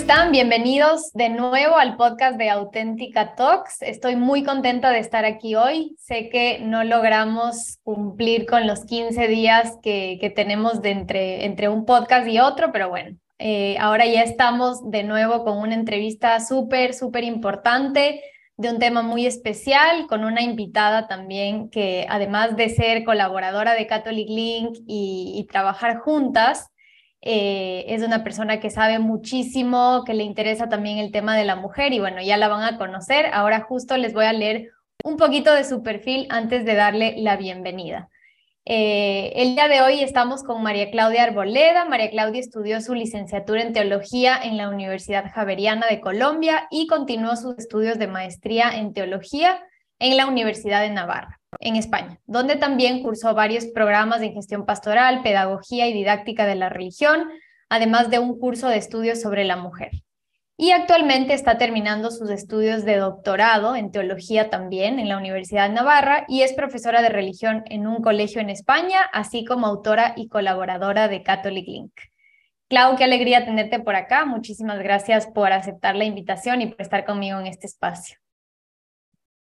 están? Bienvenidos de nuevo al podcast de Auténtica Talks. Estoy muy contenta de estar aquí hoy. Sé que no logramos cumplir con los 15 días que, tenemos de entre, un podcast y otro, pero bueno, eh, ahora ya estamos de nuevo con una entrevista súper, súper importante de un tema muy especial, con una invitada también que además de ser colaboradora de Catholic Link y trabajar juntas, eh, es una persona que sabe muchísimo, que le interesa también el tema de la mujer y bueno, ya la van a conocer. Ahora justo les voy a leer un poquito de su perfil antes de darle la bienvenida. Eh, el día de hoy estamos con María Claudia Arboleda. María Claudia estudió su licenciatura en teología en la Universidad Javeriana de Colombia y continuó sus estudios de maestría en teología en la Universidad de Navarra en España, donde también cursó varios programas de gestión pastoral, pedagogía y didáctica de la religión, además de un curso de estudios sobre la mujer. Y actualmente está terminando sus estudios de doctorado en teología también en la Universidad de Navarra y es profesora de religión en un colegio en España, así como autora y colaboradora de Catholic Link. Clau, qué alegría tenerte por acá. Muchísimas gracias por aceptar la invitación y por estar conmigo en este espacio.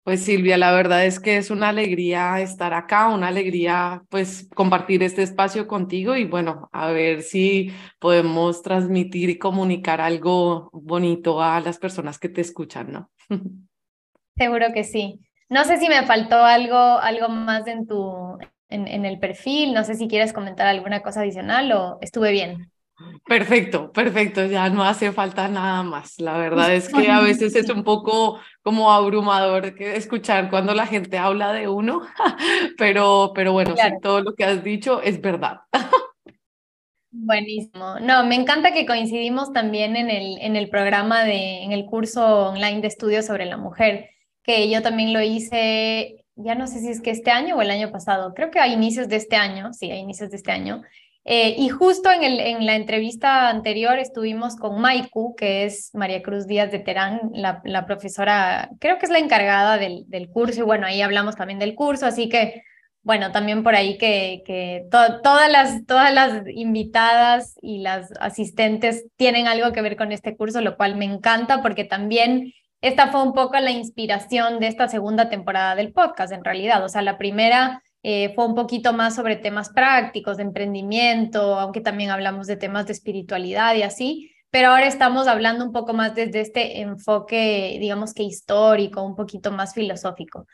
Pues Silvia, la verdad es que es una alegría estar acá, una alegría pues compartir este espacio contigo y bueno, a ver si podemos transmitir y comunicar algo bonito a las personas que te escuchan, ¿no? Seguro que sí. No sé si me faltó algo, algo más en tu, en, en el perfil, no sé si quieres comentar alguna cosa adicional o estuve bien. Perfecto, perfecto, ya no hace falta nada más. La verdad es que a veces es un poco como abrumador escuchar cuando la gente habla de uno, pero, pero bueno, todo lo que has dicho es verdad. Buenísimo. No, me encanta que coincidimos también en el, en el programa de, en el curso online de estudios sobre la mujer, que yo también lo hice, ya no sé si es que este año o el año pasado, creo que a inicios de este año, sí, a inicios de este año. Eh, y justo en, el, en, la entrevista anterior estuvimos con Maiku, que es María Cruz Díaz de Terán, la, la profesora, creo que es la encargada del, del, curso, y bueno, ahí hablamos también del curso, así que, bueno, también por ahí que, que todas, las, todas las invitadas y las asistentes tienen algo que ver con este curso, lo cual me encanta porque también esta fue un poco la inspiración de esta segunda temporada del podcast, en realidad, o sea, la primera eh, fue un poquito más sobre temas prácticos, de emprendimiento, aunque también hablamos de temas de espiritualidad y así, pero ahora estamos hablando un poco más desde este enfoque, digamos que histórico, un poquito más filosófico.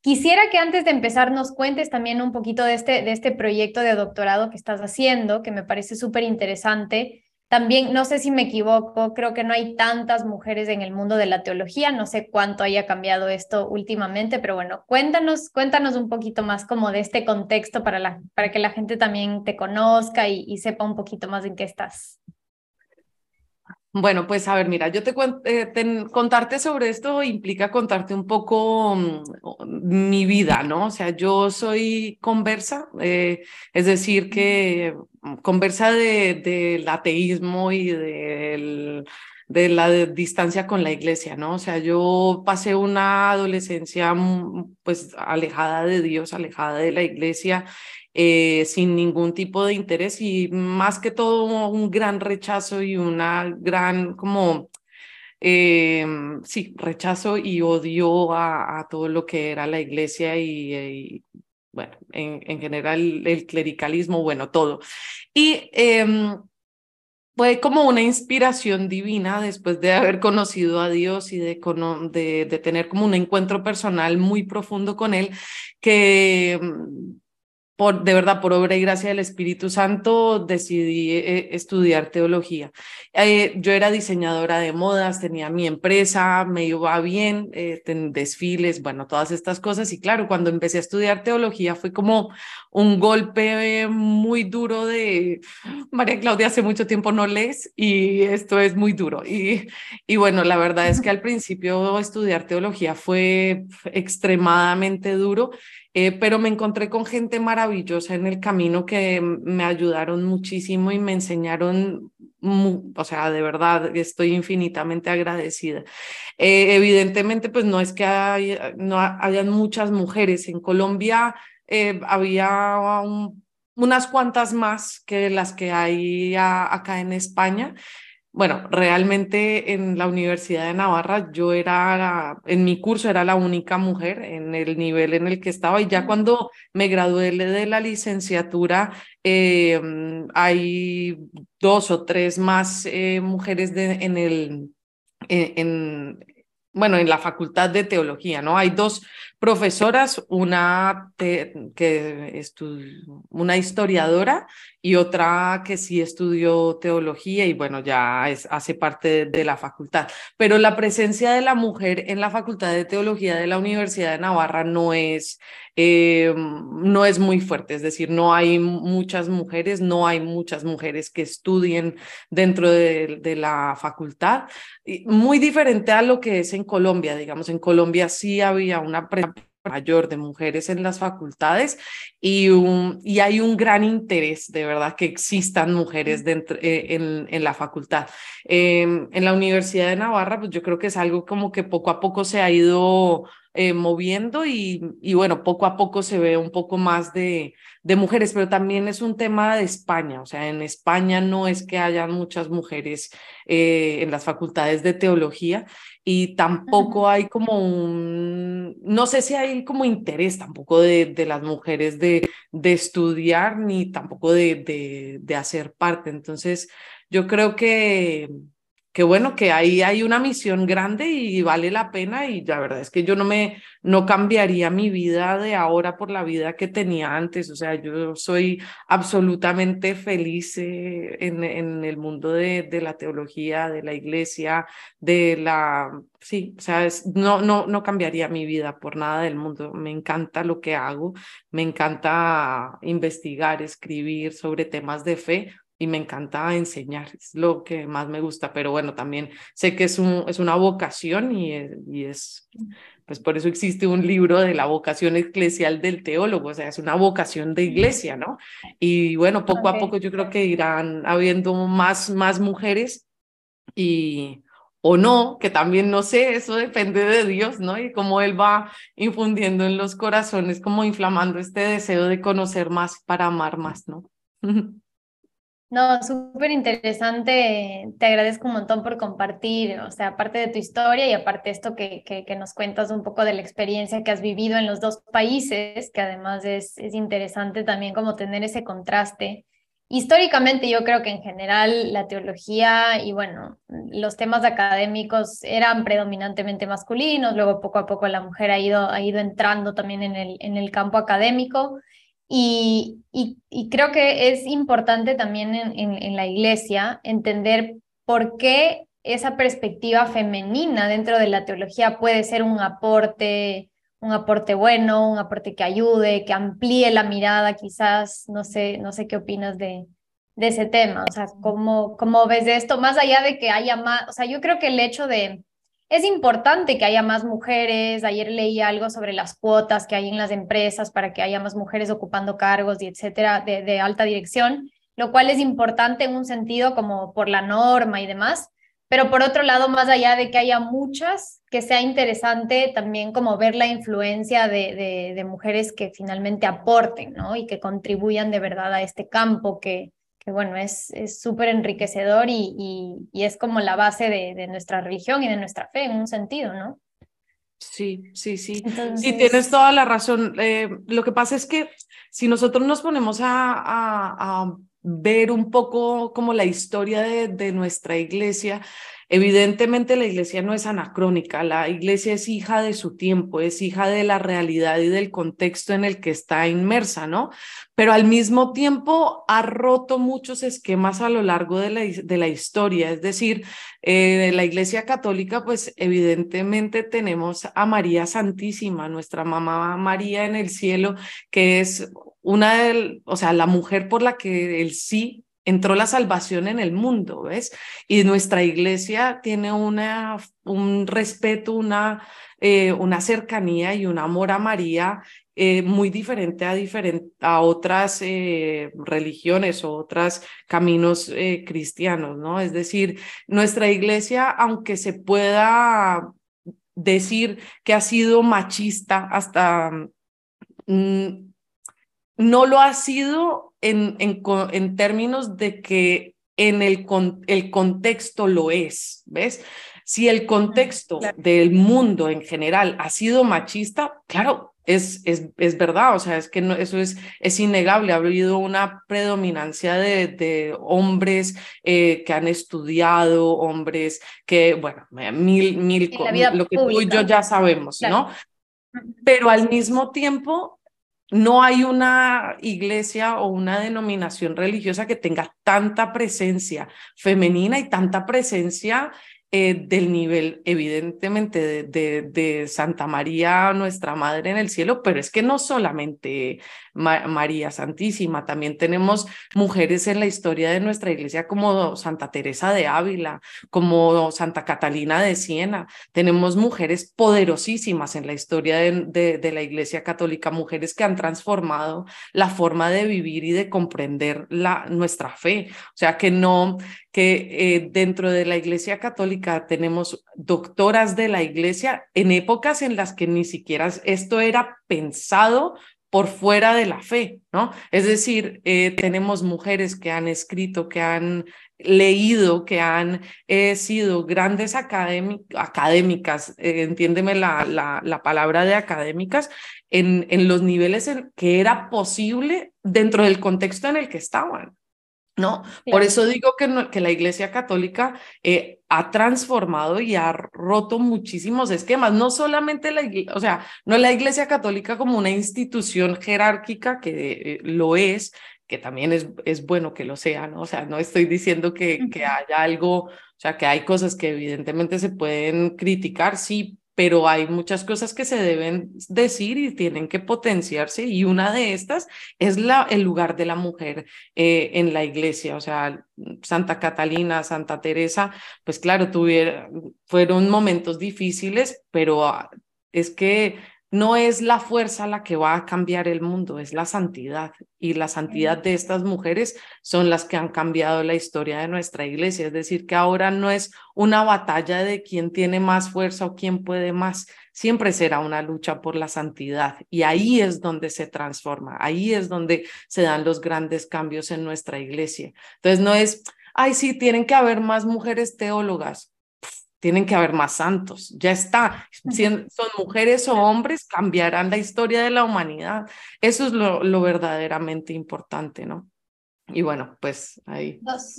Quisiera que antes de empezar nos cuentes también un poquito de este, de este proyecto de doctorado que estás haciendo, que me parece súper interesante también, no sé si me equivoco, creo que no hay tantas mujeres en el mundo de la teología, no sé cuánto haya cambiado esto últimamente, pero bueno, cuéntanos, cuéntanos un poquito más como de este contexto para, la, para que la gente también te conozca y, y sepa un poquito más en qué estás. Bueno, pues a ver, mira, yo te, eh, contarte sobre esto implica contarte un poco mm, mi vida, ¿no? O sea, yo soy conversa, eh, es decir, que conversa del ateísmo y del, de la distancia con la iglesia, ¿no? O sea, yo pasé una adolescencia mm, pues alejada de Dios, alejada de la iglesia eh, sin ningún tipo de interés y más que todo un gran rechazo y una gran como, eh, sí, rechazo y odio a, todo lo que era la iglesia y, bueno, en, en, general el clericalismo, bueno, todo. Y em, fue como una inspiración divina después de haber conocido a Dios y de, de, de, tener como un encuentro personal muy profundo con Él, que de verdad, por obra y gracia del Espíritu Santo, decidí eh, estudiar teología. Eh, yo era diseñadora de modas, tenía mi empresa, me iba bien, eh, desfiles, bueno, todas estas cosas. Y claro, cuando empecé a estudiar teología fue como un golpe muy duro de, María Claudia, hace mucho tiempo no lees y esto es muy duro. Y, y bueno, la verdad es que al principio estudiar teología fue extremadamente duro eh, pero me encontré con gente maravillosa en el camino que me ayudaron muchísimo y me enseñaron, o sea, de verdad estoy infinitamente agradecida. Eh, evidentemente, pues no es que no hayan muchas mujeres. En Colombia eh, había unas cuantas más que las que hay acá en España. Bueno, realmente en la Universidad de Navarra yo era, en mi curso era la única mujer en el nivel en el que estaba y ya cuando me gradué de la licenciatura eh, hay dos o tres más eh, mujeres de, en el... en, bueno, en la Facultad de Teología, ¿no? Hay dos profesoras, una que una historiadora y otra que sí estudió teología y bueno, ya es, hace parte de, la facultad. Pero la presencia de la mujer en la Facultad de Teología de la Universidad de Navarra no es, eh, no es muy fuerte, es decir, no hay muchas mujeres, no hay muchas mujeres que estudien dentro de, de la facultad. Muy diferente a lo que es en Colombia, digamos, en Colombia sí había una mayor de mujeres en las facultades y, un, y hay un gran interés de verdad que existan mujeres dentro, eh, en, en, la facultad. Em, en la Universidad de Navarra, pues yo creo que es algo como que poco a poco se ha ido eh, moviendo y, y, bueno, poco a poco se ve un poco más de, de mujeres, pero también es un tema de España, o sea, en España no es que haya muchas mujeres eh, en las facultades de teología y tampoco hay como un, no sé si hay como interés tampoco de, de las mujeres de, de estudiar ni tampoco de, de, de hacer parte. Entonces, yo creo que que bueno, que ahí hay una misión grande y vale la pena y la verdad es que yo no me, no cambiaría mi vida de ahora por la vida que tenía antes, o sea, yo soy absolutamente feliz eh, en, en, el mundo de, de, la teología, de la iglesia, de la, sí, o sea, no, no, no cambiaría mi vida por nada del mundo, me encanta lo que hago, me encanta investigar, escribir sobre temas de fe, y me encanta enseñar, es lo que más me gusta, pero bueno, también sé que es, un, es una vocación y es, y es, pues por eso existe un libro de la vocación eclesial del teólogo, o sea, es una vocación de iglesia, ¿no? Y bueno, poco a poco yo creo que irán habiendo más, más mujeres y o no, que también no sé, eso depende de Dios, ¿no? Y cómo Él va infundiendo en los corazones, como inflamando este deseo de conocer más para amar más, ¿no? No, súper interesante. Te agradezco un montón por compartir, o sea, aparte de tu historia y aparte esto que, que, que, nos cuentas un poco de la experiencia que has vivido en los dos países, que además es, es interesante también como tener ese contraste. Históricamente yo creo que en general la teología y bueno, los temas académicos eran predominantemente masculinos, luego poco a poco la mujer ha ido, ha ido entrando también en el, en el campo académico. Y, y, creo que es importante también en, en, la iglesia entender por qué esa perspectiva femenina dentro de la teología puede ser un aporte, un aporte bueno, un aporte que ayude, que amplíe la mirada, quizás, no sé, no sé qué opinas de, de ese tema, o sea, ¿cómo, cómo ves esto? Más allá de que haya más, o sea, yo creo que el hecho de, es importante que haya más mujeres. Ayer leí algo sobre las cuotas que hay en las empresas para que haya más mujeres ocupando cargos y etcétera de, de alta dirección, lo cual es importante en un sentido como por la norma y demás. Pero por otro lado, más allá de que haya muchas, que sea interesante también como ver la influencia de, de, de mujeres que finalmente aporten, ¿no? Y que contribuyan de verdad a este campo que, que bueno, es súper enriquecedor y, y, y, es como la base de, de, nuestra religión y de nuestra fe en un sentido, ¿no? Sí, sí, sí. Entonces... Sí, tienes toda la razón. Eh, lo que pasa es que si nosotros nos ponemos a, a, a ver un poco como la historia de, de nuestra iglesia, Evidentemente la iglesia no es anacrónica, la iglesia es hija de su tiempo, es hija de la realidad y del contexto en el que está inmersa, ¿no? Pero al mismo tiempo ha roto muchos esquemas a lo largo de la, de la historia, es decir, eh, la iglesia católica, pues evidentemente tenemos a María Santísima, nuestra mamá María en el cielo, que es una de, o sea, la mujer por la que el sí entró la salvación en el mundo, ¿ves? Y nuestra iglesia tiene una, un respeto, una, eh, una cercanía y un amor a María eh, muy diferente a, a otras eh, religiones o otros caminos cristianos, ¿no? Es decir, nuestra iglesia, aunque se pueda decir que ha sido machista hasta... Mm, no lo ha sido en, en, en términos de que en el, el contexto lo es, ¿ves? Si el contexto del mundo en general ha sido machista, claro, es, es, es verdad, o sea, es que no, eso es, es innegable. Ha habido una predominancia de, de hombres eh, que han estudiado, hombres que, bueno, mil, mil, lo que tú y yo ya sabemos, ¿no? Pero al mismo tiempo, no hay una iglesia o una denominación religiosa que tenga tanta presencia femenina y tanta presencia eh, del nivel, evidentemente, de, Santa María, nuestra Madre en el cielo, pero es que no solamente María Santísima, también tenemos mujeres en la historia de nuestra iglesia como Santa Teresa de Ávila, como Santa Catalina de Siena, tenemos mujeres poderosísimas en la historia de, la iglesia católica, mujeres que han transformado la forma de vivir y de comprender nuestra fe, o sea, que no, que eh, dentro de la iglesia católica, tenemos doctoras de la iglesia en épocas en las que ni siquiera esto era pensado por fuera de la fe, ¿no? Es decir, eh, tenemos mujeres que han escrito, que han leído, que han eh, sido grandes académicas, eh, entiéndeme la, la, la, palabra de académicas, en, en los niveles en que era posible dentro del contexto en el que estaban. ¿No? Por eso digo que, que la Iglesia Católica eh, ha transformado y ha roto muchísimos esquemas, no solamente la Iglesia, o sea, no la Iglesia Católica como una institución jerárquica que eh, lo es, que también es, es bueno que lo sea, ¿no? O sea, no estoy diciendo que, que haya algo, o sea, que hay cosas que evidentemente se pueden criticar, sí, pero hay muchas cosas que se deben decir y tienen que potenciarse y una de estas es la, el lugar de la mujer eh, en la iglesia, o sea, Santa Catalina, Santa Teresa, pues claro, tuvieron, fueron momentos difíciles, pero ah, es que no es la fuerza la que va a cambiar el mundo, es la santidad. Y la santidad de estas mujeres son las que han cambiado la historia de nuestra iglesia. Es decir, que ahora no es una batalla de quién tiene más fuerza o quién puede más. Siempre será una lucha por la santidad. Y ahí es donde se transforma, ahí es donde se dan los grandes cambios en nuestra iglesia. Entonces no es, ay, sí, tienen que haber más mujeres teólogas tienen que haber más santos. Ya está. Si son mujeres o hombres, cambiarán la historia de la humanidad. Eso es lo, lo verdaderamente importante, ¿no? Y bueno, pues ahí. Dos,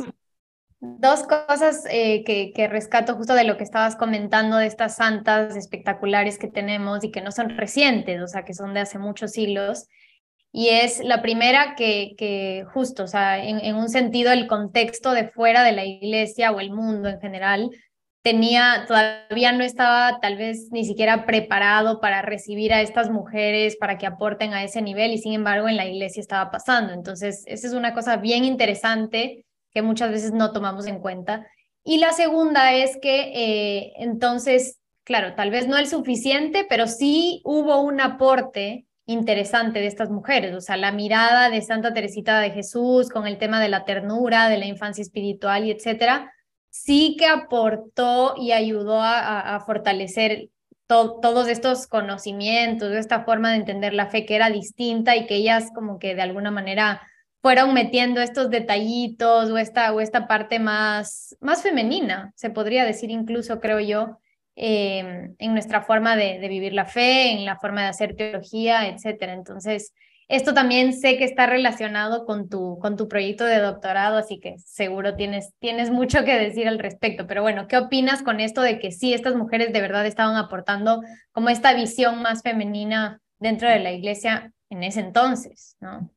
dos cosas eh, que, que rescato justo de lo que estabas comentando de estas santas espectaculares que tenemos y que no son recientes, o sea, que son de hace muchos siglos. Y es la primera que, que justo, o sea, en, en un sentido, el contexto de fuera de la iglesia o el mundo en general tenía, todavía no estaba tal vez ni siquiera preparado para recibir a estas mujeres, para que aporten a ese nivel y sin embargo en la iglesia estaba pasando. Entonces, esa es una cosa bien interesante que muchas veces no tomamos en cuenta. Y la segunda es que eh, entonces, claro, tal vez no el suficiente, pero sí hubo un aporte interesante de estas mujeres, o sea, la mirada de Santa Teresita de Jesús con el tema de la ternura, de la infancia espiritual y etcétera, sí que aportó y ayudó a, fortalecer todos estos conocimientos, esta forma de entender la fe que era distinta y que ellas como que de alguna manera fueron metiendo estos detallitos o esta, o esta parte más, más femenina, se podría decir incluso, creo yo, em, en nuestra forma de, de, vivir la fe, en la forma de hacer teología, etcétera. Entonces, esto también sé que está relacionado con tu, con tu proyecto de doctorado, así que seguro tienes, tienes mucho que decir al respecto. Pero bueno, ¿qué opinas con esto de que sí, estas mujeres de verdad estaban aportando como esta visión más femenina dentro de la iglesia en ese entonces? ¿no?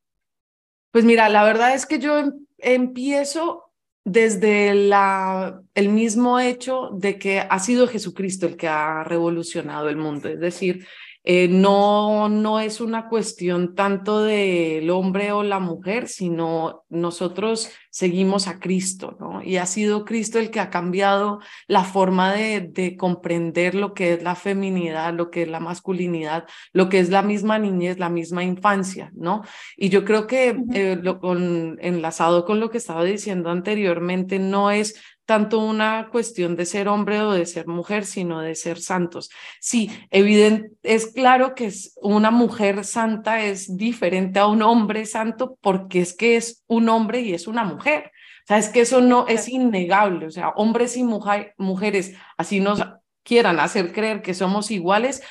Pues mira, la verdad es que yo em, empiezo desde la, el mismo hecho de que ha sido Jesucristo el que ha revolucionado el mundo. Es decir, eh, no, no es una cuestión tanto del hombre o la mujer, sino nosotros seguimos a Cristo, ¿no? Y ha sido Cristo el que ha cambiado la forma de, de comprender lo que es la feminidad, lo que es la masculinidad, lo que es la misma niñez, la misma infancia, ¿no? Y yo creo que eh, lo, con, enlazado con lo que estaba diciendo anteriormente, no es tanto una cuestión de ser hombre o de ser mujer, sino de ser santos. Sí, evidente, es claro que una mujer santa es diferente a un hombre santo porque es que es un hombre y es una mujer. O sea, es que eso no es innegable. O sea, hombres y mujeres, así nos quieran hacer creer que somos iguales,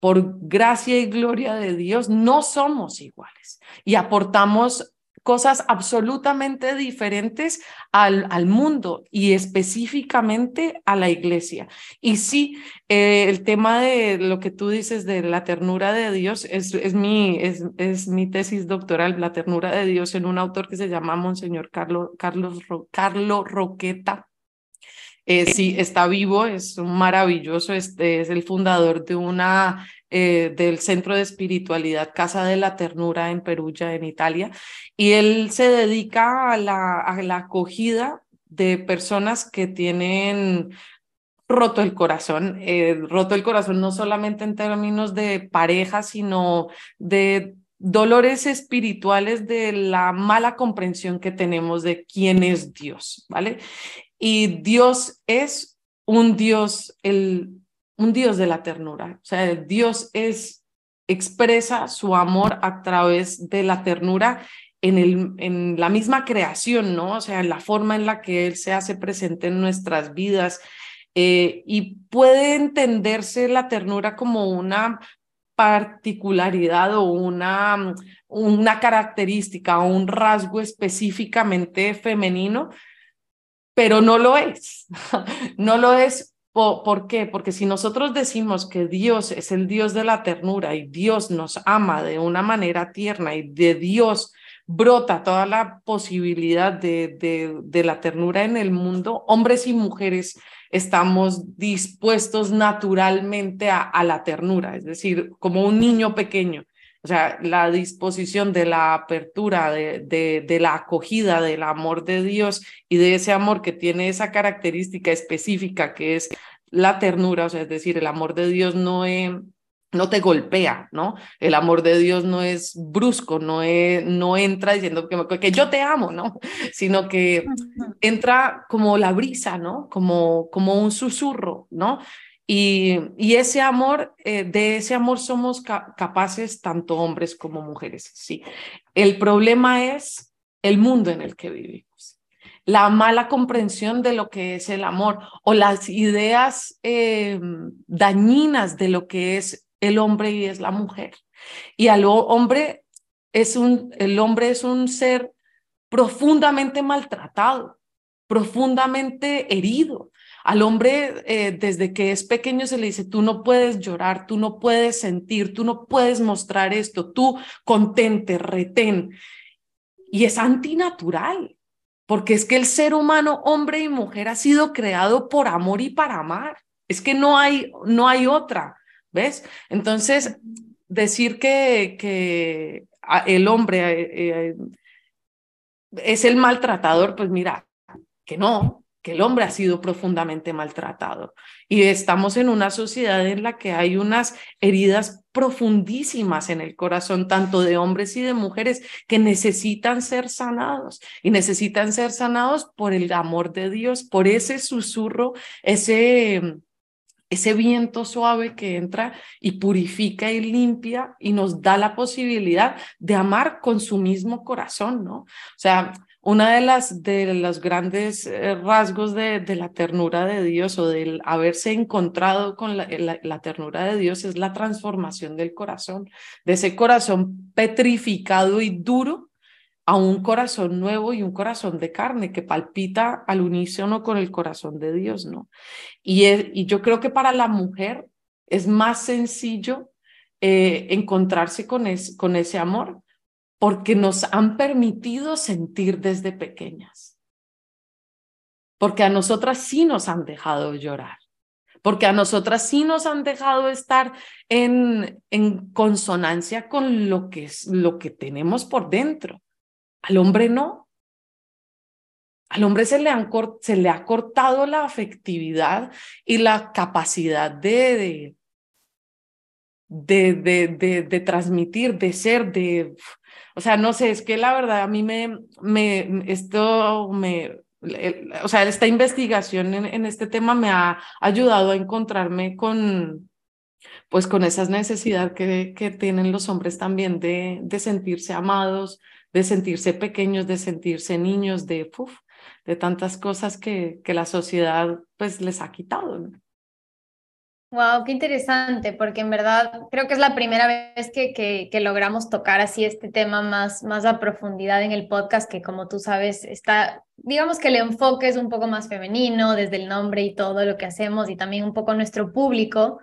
por gracia y gloria de Dios, no somos iguales y aportamos cosas absolutamente diferentes al, al mundo y específicamente a la iglesia. Y sí, eh, el tema de lo que tú dices de la ternura de Dios es, es, mi, es, es mi tesis doctoral, la ternura de Dios en un autor que se llama Monseñor Carlos, Carlos, Carlos Roqueta. Eh, sí, está vivo, es maravilloso, este es el fundador de una eh, del Centro de Espiritualidad Casa de la Ternura en Perugia, en Italia, y él se dedica a la, a la acogida de personas que tienen roto el corazón, eh, roto el corazón no solamente en términos de pareja, sino de dolores espirituales de la mala comprensión que tenemos de quién es Dios, ¿vale? Y Dios es un Dios, el, un Dios de la ternura. O sea, Dios es, expresa su amor a través de la ternura en, el, en la misma creación, ¿no? O sea, en la forma en la que Él se hace presente en nuestras vidas. Eh, y puede entenderse la ternura como una particularidad o una, una característica o un rasgo específicamente femenino, pero no lo es. no lo es ¿Por qué? Porque si nosotros decimos que Dios es el Dios de la ternura y Dios nos ama de una manera tierna y de Dios brota toda la posibilidad de, de, la ternura en el mundo, hombres y mujeres estamos dispuestos naturalmente a la ternura, es decir, como un niño pequeño. O sea, la disposición de la apertura, de, de, de, la acogida del amor de Dios y de ese amor que tiene esa característica específica que es la ternura, o sea, es decir, el amor de Dios no, no te golpea, ¿no? El amor de Dios no es brusco, no, no entra diciendo que, que, yo te amo, ¿no? Sino que entra como la brisa, ¿no? Como, como un susurro, ¿no? Y, ese amor, eh, de ese amor somos capaces tanto hombres como mujeres, sí. El problema es el mundo en el que vivimos, la mala comprensión de lo que es el amor o las ideas eh, dañinas de lo que es el hombre y es la mujer. Y al hombre es un, el hombre es un ser profundamente maltratado, profundamente herido, al hombre, eh, desde que es pequeño, se le dice, tú no puedes llorar, tú no puedes sentir, tú no puedes mostrar esto, tú contente, retén. Y es antinatural, porque es que el ser humano, hombre y mujer, ha sido creado por amor y para amar. Es que no hay, no hay otra, ¿ves? Entonces, decir que, que el hombre eh, eh, es el maltratador, pues mira, que no, que el hombre ha sido profundamente maltratado. Y estamos en una sociedad en la que hay unas heridas profundísimas en el corazón, tanto de hombres y de mujeres, que necesitan ser sanados y necesitan ser sanados por el amor de Dios, por ese susurro, ese ese viento suave que entra y purifica y limpia y nos da la posibilidad de amar con su mismo corazón, ¿no? O sea, una de las de los grandes eh, rasgos de, de, la ternura de Dios o del haberse encontrado con la, la, ternura de Dios es la transformación del corazón, de ese corazón petrificado y duro a un corazón nuevo y un corazón de carne que palpita al unísono con el corazón de Dios, ¿no? Y, y yo creo que para la mujer es más sencillo eh, encontrarse con, es, con ese amor porque nos han permitido sentir desde pequeñas. Porque a nosotras sí nos han dejado llorar. Porque a nosotras sí nos han dejado estar en, en consonancia con lo que, es, lo que tenemos por dentro. Al hombre no. Al hombre se le, han, se le ha cortado la afectividad y la capacidad de, de, de, de, de transmitir, de ser, de, o sea, no sé, es que la verdad a mí me, me esto me, o sea, esta investigación en, este tema me ha ayudado a encontrarme con, pues con esas necesidades que, tienen los hombres también de, sentirse amados, de sentirse pequeños, de sentirse niños, de, uf, de tantas cosas que, que la sociedad pues les ha quitado. ¿no? Wow, qué interesante, porque en verdad creo que es la primera vez que, que, logramos tocar así este tema más, más a profundidad en el podcast, que como tú sabes, está, digamos que el enfoque es un poco más femenino, desde el nombre y todo lo que hacemos, y también un poco nuestro público,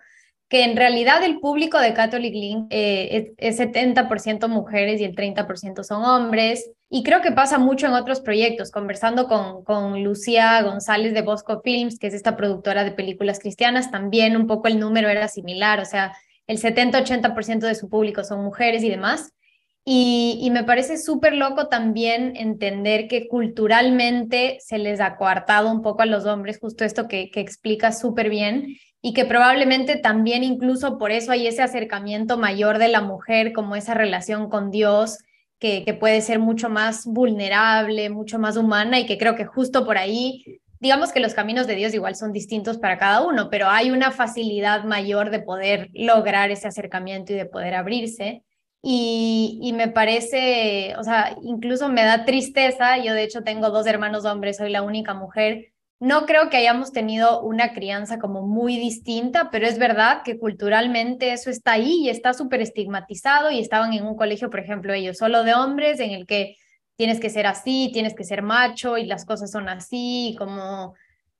que en realidad el público de Catholic Link eh, es, es 70% mujeres y el 30% son hombres. Y creo que pasa mucho en otros proyectos, conversando con, con Lucía González de Bosco Films, que es esta productora de películas cristianas, también un poco el número era similar, o sea, el 70-80% de su público son mujeres y demás. Y, me parece súper loco también entender que culturalmente se les ha coartado un poco a los hombres, justo esto que, que explica súper bien, y que probablemente también incluso por eso hay ese acercamiento mayor de la mujer, como esa relación con Dios que, puede ser mucho más vulnerable, mucho más humana y que creo que justo por ahí, digamos que los caminos de Dios igual son distintos para cada uno, pero hay una facilidad mayor de poder lograr ese acercamiento y de poder abrirse. Y, y, me parece, o sea, incluso me da tristeza, yo de hecho tengo dos hermanos hombres, soy la única mujer, no creo que hayamos tenido una crianza como muy distinta, pero es verdad que culturalmente eso está ahí y está súper estigmatizado y estaban en un colegio, por ejemplo, ellos solo de hombres, en el que tienes que ser así, tienes que ser macho y las cosas son así, como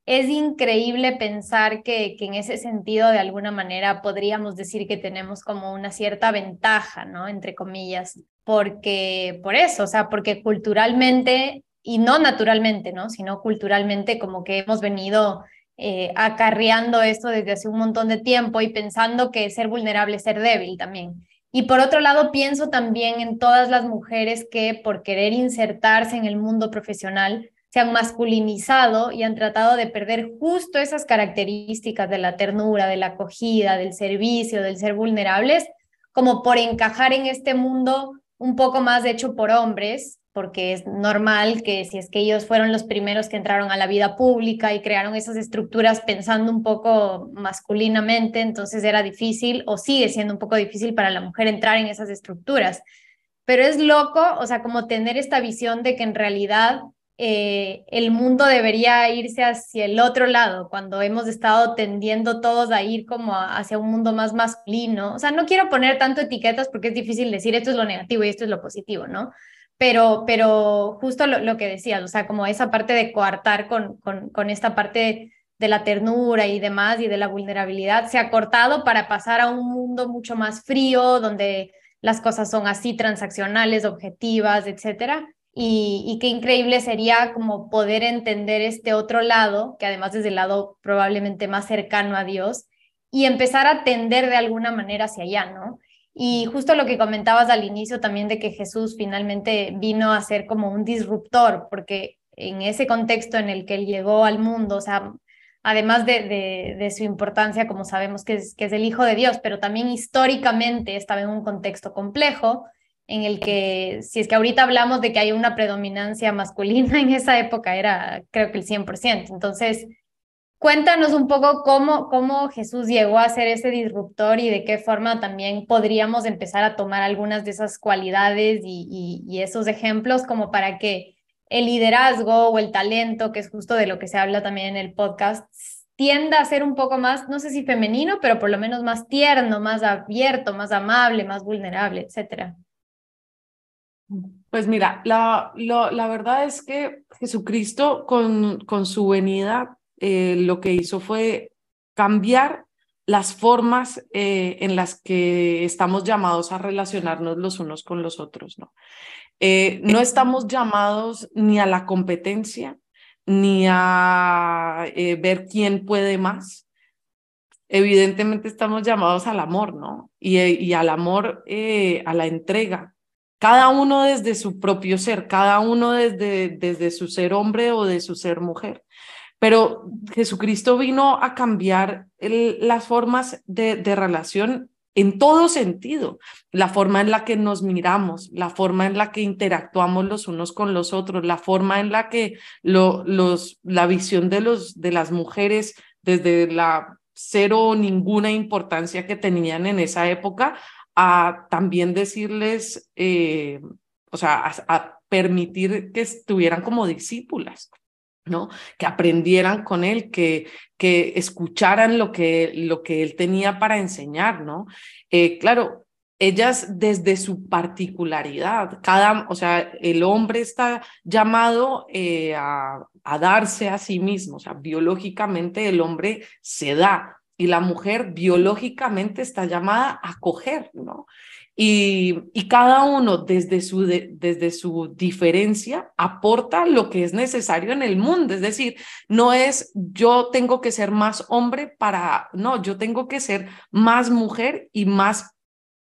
es increíble pensar que, que en ese sentido de alguna manera podríamos decir que tenemos como una cierta ventaja, ¿no? Entre comillas, porque por eso, o sea, porque culturalmente y no naturalmente, ¿no? Sino culturalmente, como que hemos venido eh, acarreando esto desde hace un montón de tiempo y pensando que ser vulnerable es ser débil también. Y por otro lado, pienso también en todas las mujeres que por querer insertarse en el mundo profesional se han masculinizado y han tratado de perder justo esas características de la ternura, de la acogida, del servicio, del ser vulnerables, como por encajar en este mundo un poco más hecho por hombres porque es normal que si es que ellos fueron los primeros que entraron a la vida pública y crearon esas estructuras pensando un poco masculinamente, entonces era difícil o sigue siendo un poco difícil para la mujer entrar en esas estructuras. Pero es loco, o sea, como tener esta visión de que en realidad eh, el mundo debería irse hacia el otro lado, cuando hemos estado tendiendo todos a ir como hacia un mundo más masculino. O sea, no quiero poner tanto etiquetas porque es difícil decir esto es lo negativo y esto es lo positivo, ¿no? Pero, pero justo lo, que decías, o sea, como esa parte de coartar con, con, con esta parte de la ternura y demás y de la vulnerabilidad se ha cortado para pasar a un mundo mucho más frío, donde las cosas son así transaccionales, objetivas, etcétera. Y, y, qué increíble sería como poder entender este otro lado, que además es el lado probablemente más cercano a Dios, y empezar a tender de alguna manera hacia allá, ¿no? Y justo lo que comentabas al inicio también de que Jesús finalmente vino a ser como un disruptor, porque en ese contexto en el que él llegó al mundo, o sea, además de, de, su importancia, como sabemos que es, que es el Hijo de Dios, pero también históricamente estaba en un contexto complejo en el que, si es que ahorita hablamos de que hay una predominancia masculina, en esa época era creo que el 100%. Entonces, Cuéntanos un poco cómo, cómo Jesús llegó a ser ese disruptor y de qué forma también podríamos empezar a tomar algunas de esas cualidades y, y, esos ejemplos como para que el liderazgo o el talento, que es justo de lo que se habla también en el podcast, tienda a ser un poco más, no sé si femenino, pero por lo menos más tierno, más abierto, más amable, más vulnerable, etcétera. Pues mira, la, la verdad es que Jesucristo con, con su venida eh, lo que hizo fue cambiar las formas eh, en las que estamos llamados a relacionarnos los unos con los otros. No, eh, no estamos llamados ni a la competencia, ni a ver quién puede más. Evidentemente estamos llamados al amor, ¿no? Y, y al amor, a la entrega. Cada uno desde su propio ser, cada uno desde, desde su ser hombre o de su ser mujer. Pero Jesucristo vino a cambiar las formas de, relación en todo sentido, la forma en la que nos miramos, la forma en la que interactuamos los unos con los otros, la forma en la que lo, los, la visión de las mujeres desde la cero o ninguna importancia que tenían en esa época, a también decirles, eh, o sea, a permitir que estuvieran como discípulas ¿no? Que aprendieran con él, que, que escucharan lo que, lo que él tenía para enseñar, ¿no? Eh, claro, ellas desde su particularidad, cada, o sea, el hombre está llamado eh, a, a darse a sí mismo, o sea, biológicamente el hombre se da y la mujer biológicamente está llamada a coger, ¿no? Y, y, cada uno desde su, desde su diferencia aporta lo que es necesario en el mundo. Es decir, no es yo tengo que ser más hombre para, no, yo tengo que ser más mujer y más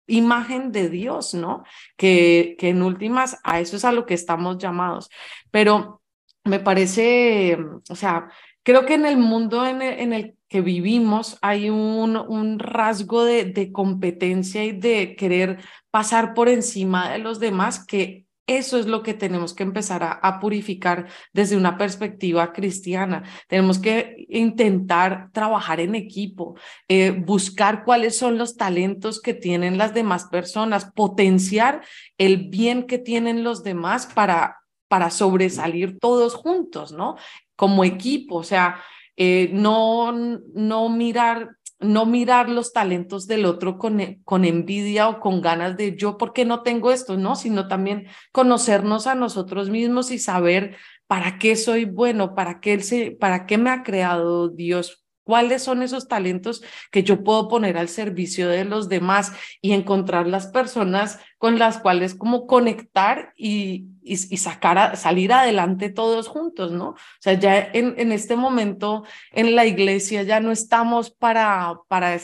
imagen de Dios, ¿no? Que, que en últimas a eso es a lo que estamos llamados. Pero me parece, o sea, creo que en el mundo en el, en el que vivimos hay un, un rasgo de, de, competencia y de querer pasar por encima de los demás que eso es lo que tenemos que empezar a, purificar desde una perspectiva cristiana. Tenemos que intentar trabajar en equipo, eh, buscar cuáles son los talentos que tienen las demás personas, potenciar el bien que tienen los demás para, para sobresalir todos juntos, ¿no? Como equipo, o sea, eh, no, no mirar no mirar los talentos del otro con, con envidia o con ganas de yo, ¿por qué no tengo esto? No, sino también conocernos a nosotros mismos y saber para qué soy bueno, para qué, se, para qué me ha creado Dios, cuáles son esos talentos que yo puedo poner al servicio de los demás y encontrar las personas con las cuales como conectar y, y, sacar salir adelante todos juntos, ¿no? O sea, ya en, en este momento en la iglesia ya no estamos para, para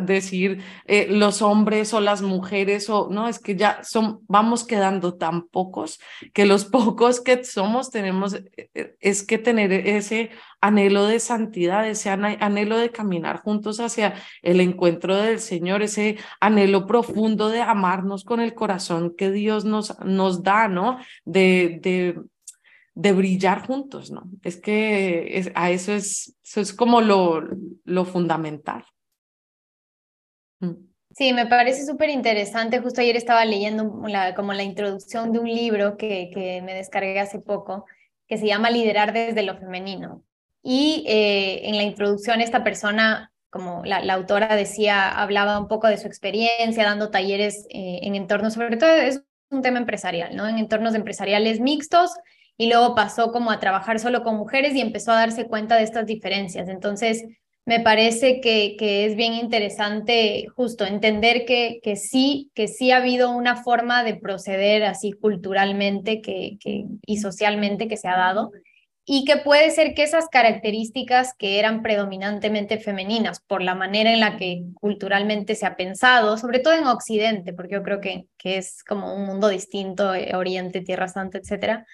decir eh, los hombres o las mujeres o no, es que ya son, vamos quedando tan pocos que los pocos que somos tenemos, eh, eh, es que tener ese anhelo de santidad, ese anhelo de caminar juntos hacia el encuentro del Señor, ese anhelo profundo de amarnos con el corazón que Dios nos, nos da, ¿no? De, de, brillar juntos, ¿no? Es que a eso es, eso es como lo, lo fundamental. Mm. Sí, me parece súper interesante. Justo ayer estaba leyendo la, como la introducción de un libro que, que me descargué hace poco, que se llama Liderar desde lo femenino. Y eh, en la introducción esta persona como la, autora decía, hablaba un poco de su experiencia dando talleres eh, en entornos, sobre todo es un tema empresarial, ¿no? En entornos empresariales mixtos y luego pasó como a trabajar solo con mujeres y empezó a darse cuenta de estas diferencias. Entonces, me parece que, es bien interesante justo entender que, sí, que sí ha habido una forma de proceder así culturalmente y socialmente que se ha dado y que puede ser que esas características que eran predominantemente femeninas por la manera en la que culturalmente se ha pensado, sobre todo en Occidente, porque yo creo que, que es como un mundo distinto, eh, Oriente, Tierra Santa, etc.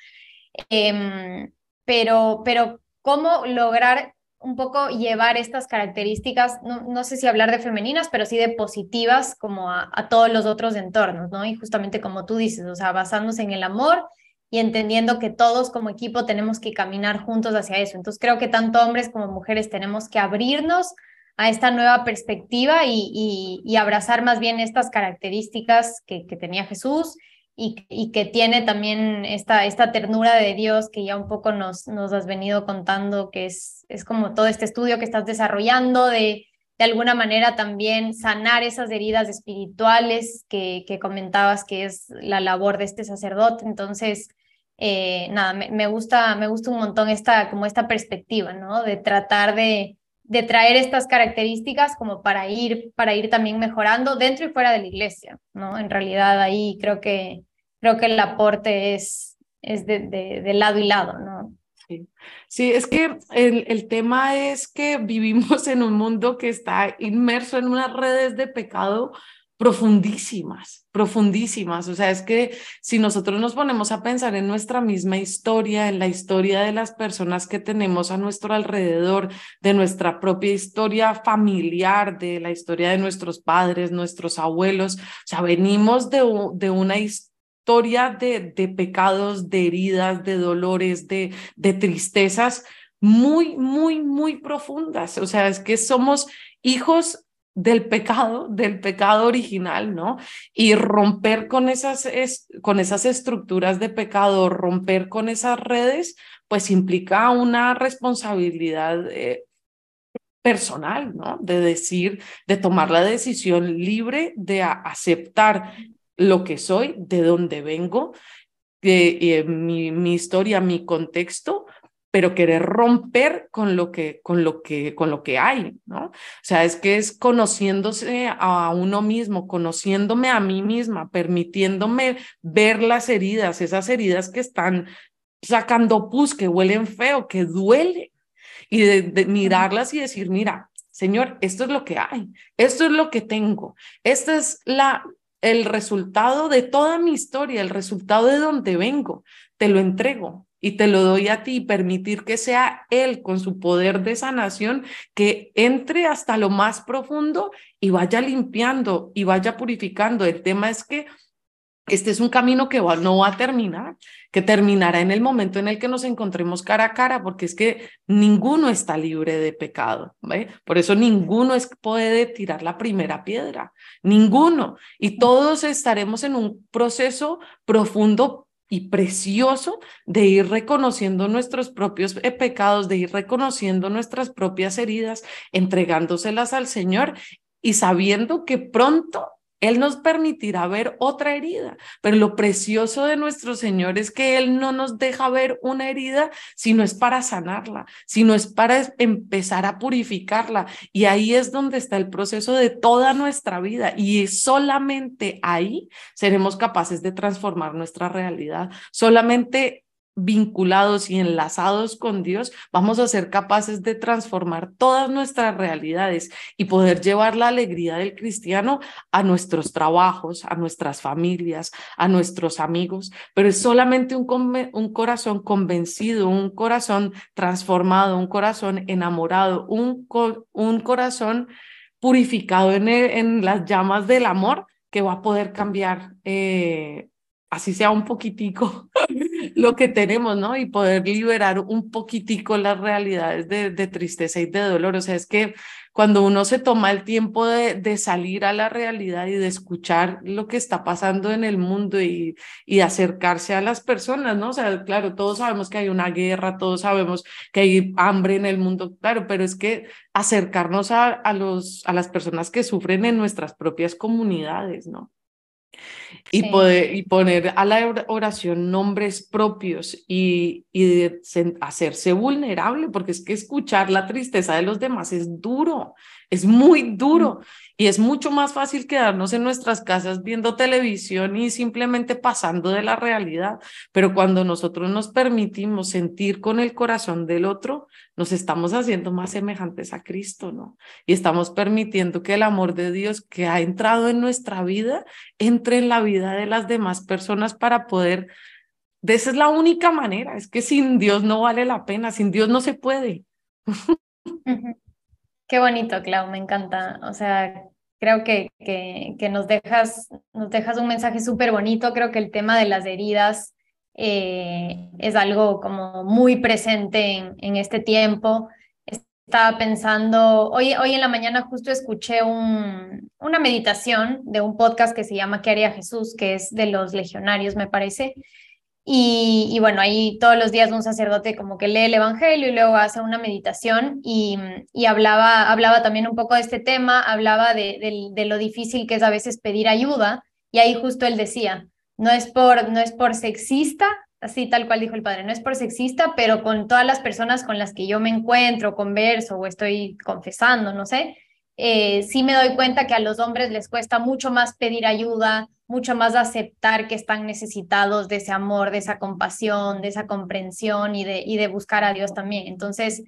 Em, pero, pero cómo lograr un poco llevar estas características, no, no, sé si hablar de femeninas, pero sí de positivas como a, a todos los otros entornos, ¿no? Y justamente como tú dices, o sea, basándose en el amor y entendiendo que todos como equipo tenemos que caminar juntos hacia eso. Entonces creo que tanto hombres como mujeres tenemos que abrirnos a esta nueva perspectiva y, y, abrazar más bien estas características que, que tenía Jesús y, y, que tiene también esta, esta ternura de Dios que ya un poco nos, nos has venido contando, que es, es como todo este estudio que estás desarrollando de de alguna manera también sanar esas heridas espirituales que, que comentabas que es la labor de este sacerdote. Entonces, eh, nada, me, gusta, me gusta un montón esta, como esta perspectiva, ¿no? De tratar de, de traer estas características como para ir, para ir también mejorando dentro y fuera de la iglesia, ¿no? En realidad ahí creo que, creo que el aporte es, es de, de, de lado y lado, ¿no? Sí. es que el, el, tema es que vivimos en un mundo que está inmerso en unas redes de pecado profundísimas, profundísimas. O sea, es que si nosotros nos ponemos a pensar en nuestra misma historia, en la historia de las personas que tenemos a nuestro alrededor, de nuestra propia historia familiar, de la historia de nuestros padres, nuestros abuelos, o sea, venimos de, de una historia de, de pecados, de heridas, de dolores, de, de tristezas muy, muy, muy profundas. O sea, es que somos hijos del pecado, del pecado original, ¿no? Y romper con esas, con esas estructuras de pecado, romper con esas redes, pues implica una responsabilidad eh, personal, ¿no? De decir, de tomar la decisión libre de aceptar lo que soy, de dónde vengo, de, mi, mi historia, mi contexto, pero querer romper con lo que, con lo que, con lo que hay, ¿no? O sea, es que es conociéndose a uno mismo, conociéndome a mí misma, permitiéndome ver las heridas, esas heridas que están sacando pus, que huelen feo, que duele, y de, mirarlas y decir, mira, Señor, esto es lo que hay, esto es lo que tengo, este es la, el resultado de toda mi historia, el resultado de donde vengo, te lo entrego, y te lo doy a ti, permitir que sea Él con su poder de sanación, que entre hasta lo más profundo y vaya limpiando y vaya purificando. El tema es que este es un camino que no va a terminar, que terminará en el momento en el que nos encontremos cara a cara, porque es que ninguno está libre de pecado. ¿ve? Por eso ninguno es, puede tirar la primera piedra, ninguno. Y todos estaremos en un proceso profundo y precioso de ir reconociendo nuestros propios eh, pecados, de ir reconociendo nuestras propias heridas, entregándoselas al Señor y sabiendo que pronto él nos permitirá ver otra herida, pero lo precioso de nuestro Señor es que Él no nos deja ver una herida si no es para sanarla, sino es para empezar a purificarla. Y ahí es donde está el proceso de toda nuestra vida. Y solamente ahí seremos capaces de transformar nuestra realidad. Solamente vinculados y enlazados con Dios, vamos a ser capaces de transformar todas nuestras realidades y poder llevar la alegría del cristiano a nuestros trabajos, a nuestras familias, a nuestros amigos, pero es solamente un, un corazón convencido, un corazón transformado, un corazón enamorado, un, un corazón purificado en, en, las llamas del amor que va a poder cambiar eh, así sea un poquitico lo que tenemos, ¿no? Y poder liberar un poquitico las realidades de, tristeza y de dolor. O sea, es que cuando uno se toma el tiempo de, salir a la realidad y de escuchar lo que está pasando en el mundo y, acercarse a las personas, ¿no? O sea, claro, todos sabemos que hay una guerra, todos sabemos que hay hambre en el mundo, claro, pero es que acercarnos a, los, a las personas que sufren en nuestras propias comunidades, ¿no? Y, poder, y poner a la oración nombres propios y, y hacerse vulnerable, porque es que escuchar la tristeza de los demás es duro, es muy duro. Y es mucho más fácil quedarnos en nuestras casas viendo televisión y simplemente pasando de la realidad. Pero cuando nosotros nos permitimos sentir con el corazón del otro, nos estamos haciendo más semejantes a Cristo, ¿no? Y estamos permitiendo que el amor de Dios que ha entrado en nuestra vida entre en la vida de las demás personas para poder... esa es la única manera, es que sin Dios no vale la pena, sin Dios no se puede. Qué bonito, Clau, me encanta. O sea, creo que, que, que nos, dejas, nos dejas un mensaje súper bonito. Creo que el tema de las heridas eh, es algo como muy presente en, en, este tiempo. Estaba pensando, hoy, hoy en la mañana justo escuché un, una meditación de un podcast que se llama ¿Qué haría Jesús? que es de los legionarios, me parece. Y, bueno, ahí todos los días un sacerdote como que lee el Evangelio y luego hace una meditación y, y hablaba, hablaba también un poco de este tema, hablaba de, de, lo difícil que es a veces pedir ayuda y ahí justo él decía, no es por, no es por sexista, así tal cual dijo el padre, no es por sexista, pero con todas las personas con las que yo me encuentro, converso o estoy confesando, no sé, eh, sí me doy cuenta que a los hombres les cuesta mucho más pedir ayuda, mucho más aceptar que están necesitados de ese amor, de esa compasión, de esa comprensión y de, buscar a Dios también. Entonces,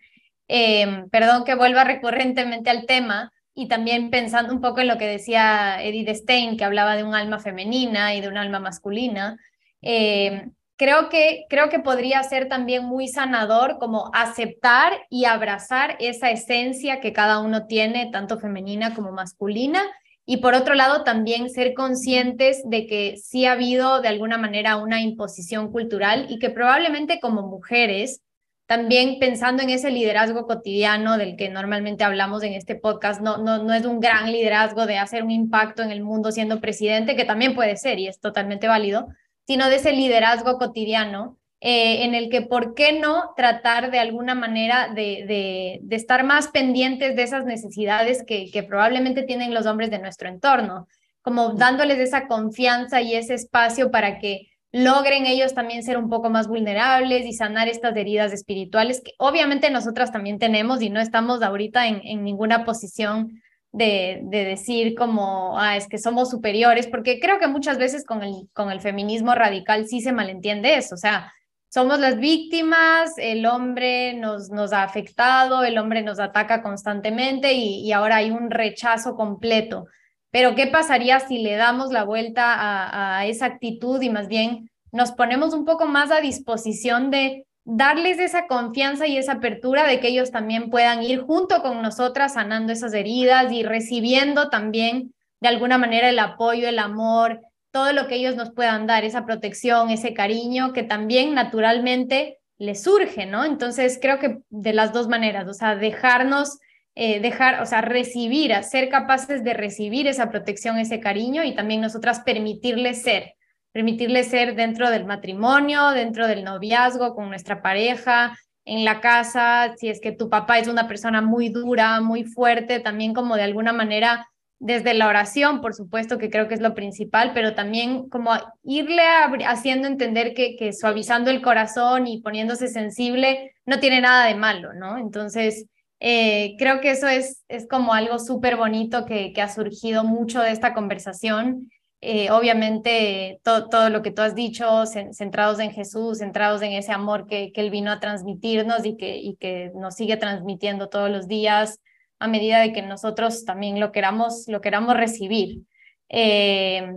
em, perdón que vuelva recurrentemente al tema y también pensando un poco en lo que decía Edith Stein, que hablaba de un alma femenina y de un alma masculina. Em, creo que, creo que podría ser también muy sanador como aceptar y abrazar esa esencia que cada uno tiene, tanto femenina como masculina. Y por otro lado, también ser conscientes de que sí ha habido de alguna manera una imposición cultural y que probablemente como mujeres también pensando en ese liderazgo cotidiano del que normalmente hablamos en este podcast, no, no, no es un gran liderazgo de hacer un impacto en el mundo siendo presidente, que también puede ser y es totalmente válido, sino de ese liderazgo cotidiano eh, en el que, ¿por qué no tratar de alguna manera de, de, estar más pendientes de esas necesidades que, que probablemente tienen los hombres de nuestro entorno? Como dándoles esa confianza y ese espacio para que logren ellos también ser un poco más vulnerables y sanar estas heridas espirituales que obviamente nosotras también tenemos y no estamos ahorita en, en ninguna posición de, de, decir como, ah, es que somos superiores, porque creo que muchas veces con el, con el feminismo radical sí se malentiende eso, o sea, somos las víctimas, el hombre nos, nos ha afectado, el hombre nos ataca constantemente y, y ahora hay un rechazo completo. Pero ¿qué pasaría si le damos la vuelta a, esa actitud y más bien nos ponemos un poco más a disposición de darles esa confianza y esa apertura de que ellos también puedan ir junto con nosotras sanando esas heridas y recibiendo también de alguna manera el apoyo, el amor, todo lo que ellos nos puedan dar, esa protección, ese cariño que también naturalmente les surge, ¿no? Entonces creo que de las dos maneras, o sea, dejarnos eh, dejar, o sea, recibir, ser capaces de recibir esa protección, ese cariño y también nosotras permitirle ser, permitirle ser dentro del matrimonio, dentro del noviazgo, con nuestra pareja, en la casa, si es que tu papá es una persona muy dura, muy fuerte, también como de alguna manera desde la oración, por supuesto, que creo que es lo principal, pero también como irle haciendo entender que, que suavizando el corazón y poniéndose sensible no tiene nada de malo, ¿no? Entonces, eh, creo que eso es, es como algo súper bonito que, que, ha surgido mucho de esta conversación. Eh, obviamente, todo lo que tú has dicho, centrados en Jesús, centrados en ese amor que, que Él vino a transmitirnos y que, y que nos sigue transmitiendo todos los días a medida de que nosotros también lo queramos, lo queramos recibir. Eh,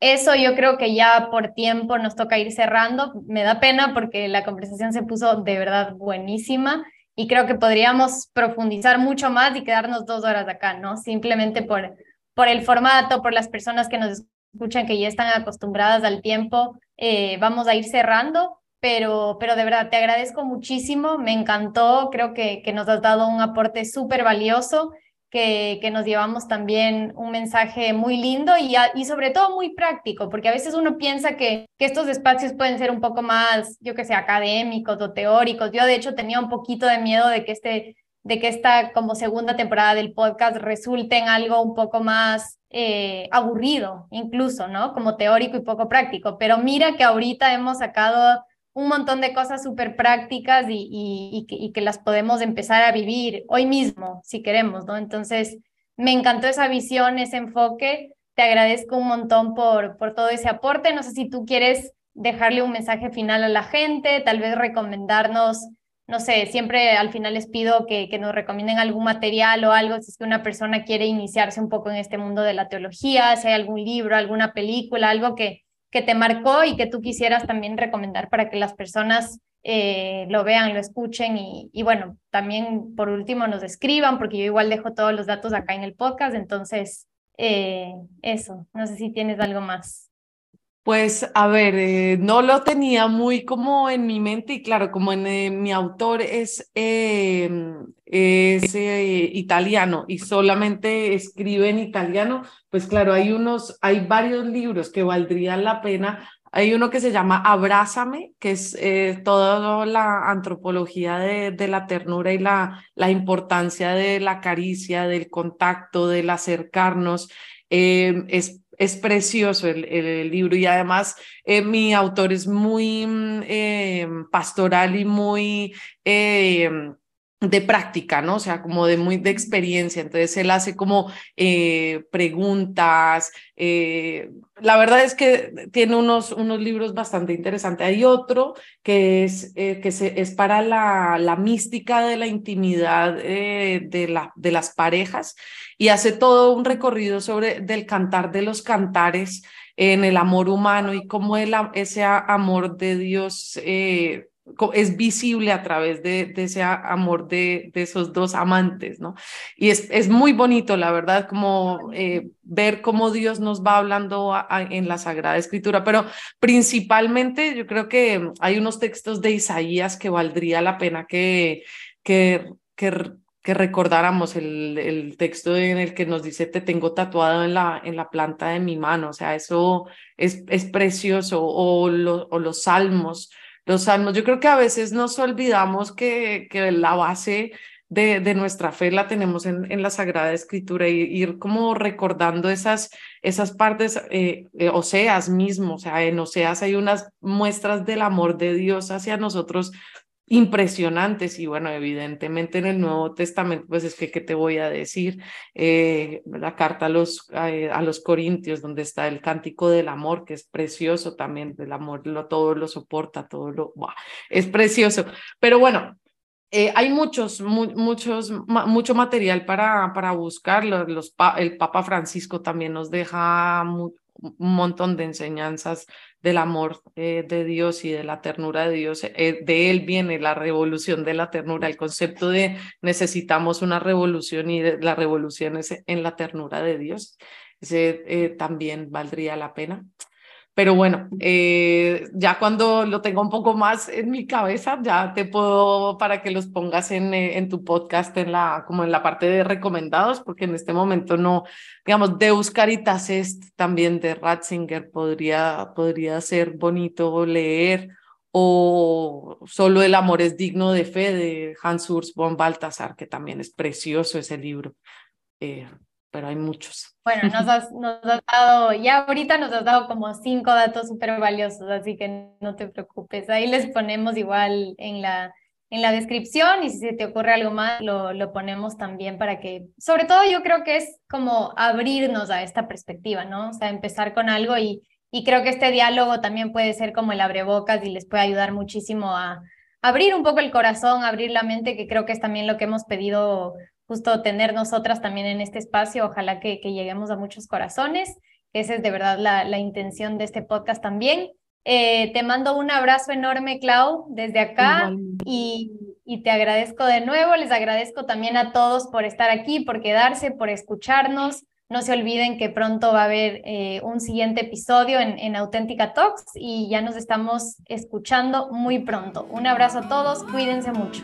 eso yo creo que ya por tiempo nos toca ir cerrando. Me da pena porque la conversación se puso de verdad buenísima y creo que podríamos profundizar mucho más y quedarnos dos horas acá, ¿no? Simplemente por, por el formato, por las personas que nos escuchan que ya están acostumbradas al tiempo, eh, vamos a ir cerrando, pero, pero de verdad te agradezco muchísimo, me encantó, creo que, que nos has dado un aporte súper valioso que, que, nos llevamos también un mensaje muy lindo y, y sobre todo muy práctico, porque a veces uno piensa que, que estos espacios pueden ser un poco más, yo que sé, académicos o teóricos. Yo de hecho tenía un poquito de miedo de que este de que esta como segunda temporada del podcast resulte en algo un poco más eh, aburrido, incluso, ¿no? Como teórico y poco práctico. Pero mira que ahorita hemos sacado un montón de cosas súper prácticas y, que, y, que, las podemos empezar a vivir hoy mismo, si queremos, ¿no? Entonces, me encantó esa visión, ese enfoque. Te agradezco un montón por, por todo ese aporte. No sé si tú quieres dejarle un mensaje final a la gente, tal vez recomendarnos, no sé, siempre al final les pido que, nos recomienden algún material o algo, si es que una persona quiere iniciarse un poco en este mundo de la teología, si hay algún libro, alguna película, algo que, que te marcó y que tú quisieras también recomendar para que las personas eh, lo vean, lo escuchen y, y, bueno, también por último nos escriban porque yo igual dejo todos los datos acá en el podcast, entonces eh, eso, no sé si tienes algo más. Pues a ver, eh, no lo tenía muy como en mi mente y claro, como eh, mi autor es, eh, italiano y solamente escribe en italiano, pues claro, hay unos, hay varios libros que valdrían la pena. Hay uno que se llama Abrázame, que es toda la antropología de, la ternura y la, importancia de la caricia, del contacto, del acercarnos. Es precioso el, libro y además eh, mi autor es muy mm, eh, pastoral y muy eh, de práctica, ¿no? O sea, como de muy de experiencia. Entonces él hace como preguntas. la verdad es que tiene unos, unos libros bastante interesantes. Hay otro que es, que se, es para la, la mística de la intimidad de, la, de las parejas y hace todo un recorrido sobre del cantar de los cantares en el amor humano y cómo el, ese amor de Dios eh, es visible a través de, ese amor de, esos dos amantes, ¿no? Y es, es muy bonito, la verdad, como eh, ver cómo Dios nos va hablando en la Sagrada Escritura, pero principalmente yo creo que hay unos textos de Isaías que valdría la pena que, que, que, recordáramos el, el, texto en el que nos dice, te tengo tatuado en la, en la planta de mi mano, o sea, eso es, es precioso, o, o los salmos los salmos. Yo creo que a veces nos olvidamos que, que la base de, de, nuestra fe la tenemos en, en la Sagrada Escritura y ir como recordando esas, esas partes, eh, eh, mismo, o sea, en Oseas hay unas muestras del amor de Dios hacia nosotros impresionantes y bueno, evidentemente en el Nuevo Testamento, pues es que, ¿qué te voy a decir? Eh, la carta a los, a los Corintios, donde está el cántico del amor, que es precioso también, el amor lo, todo lo soporta, todo lo, es precioso. Pero bueno, eh, hay muchos, muchos, mucho material para, para buscar. Los, el Papa Francisco también nos deja un montón de enseñanzas del amor eh, de Dios y de la ternura de Dios. Eh, de él viene la revolución de la ternura, el concepto de necesitamos una revolución y la revolución es en la ternura de Dios. Ese eh, también valdría la pena. Pero bueno, eh, ya cuando lo tengo un poco más en mi cabeza, ya te puedo para que los pongas en, eh, en tu podcast, en la, como en la parte de recomendados, porque en este momento no, digamos, Deus Caritas Est también de Ratzinger podría, podría ser bonito leer, o Solo el amor es digno de fe de Hans Urs von Balthasar, que también es precioso ese libro. Eh, pero hay muchos. Bueno, nos has, nos has dado, ya ahorita nos has dado como cinco datos súper valiosos, así que no te preocupes. Ahí les ponemos igual en la, en la descripción y si se te ocurre algo más, lo, lo ponemos también para que, sobre todo yo creo que es como abrirnos a esta perspectiva, ¿no? O sea, empezar con algo y, y creo que este diálogo también puede ser como el abrebocas y les puede ayudar muchísimo a abrir un poco el corazón, abrir la mente, que creo que es también lo que hemos pedido justo tener nosotras también en este espacio. Ojalá que, que lleguemos a muchos corazones. Esa es de verdad la, la intención de este podcast también. Eh, te mando un abrazo enorme, Clau, desde acá y, y, te agradezco de nuevo. Les agradezco también a todos por estar aquí, por quedarse, por escucharnos. No se olviden que pronto va a haber eh, un siguiente episodio en, en Auténtica Talks y ya nos estamos escuchando muy pronto. Un abrazo a todos, cuídense mucho.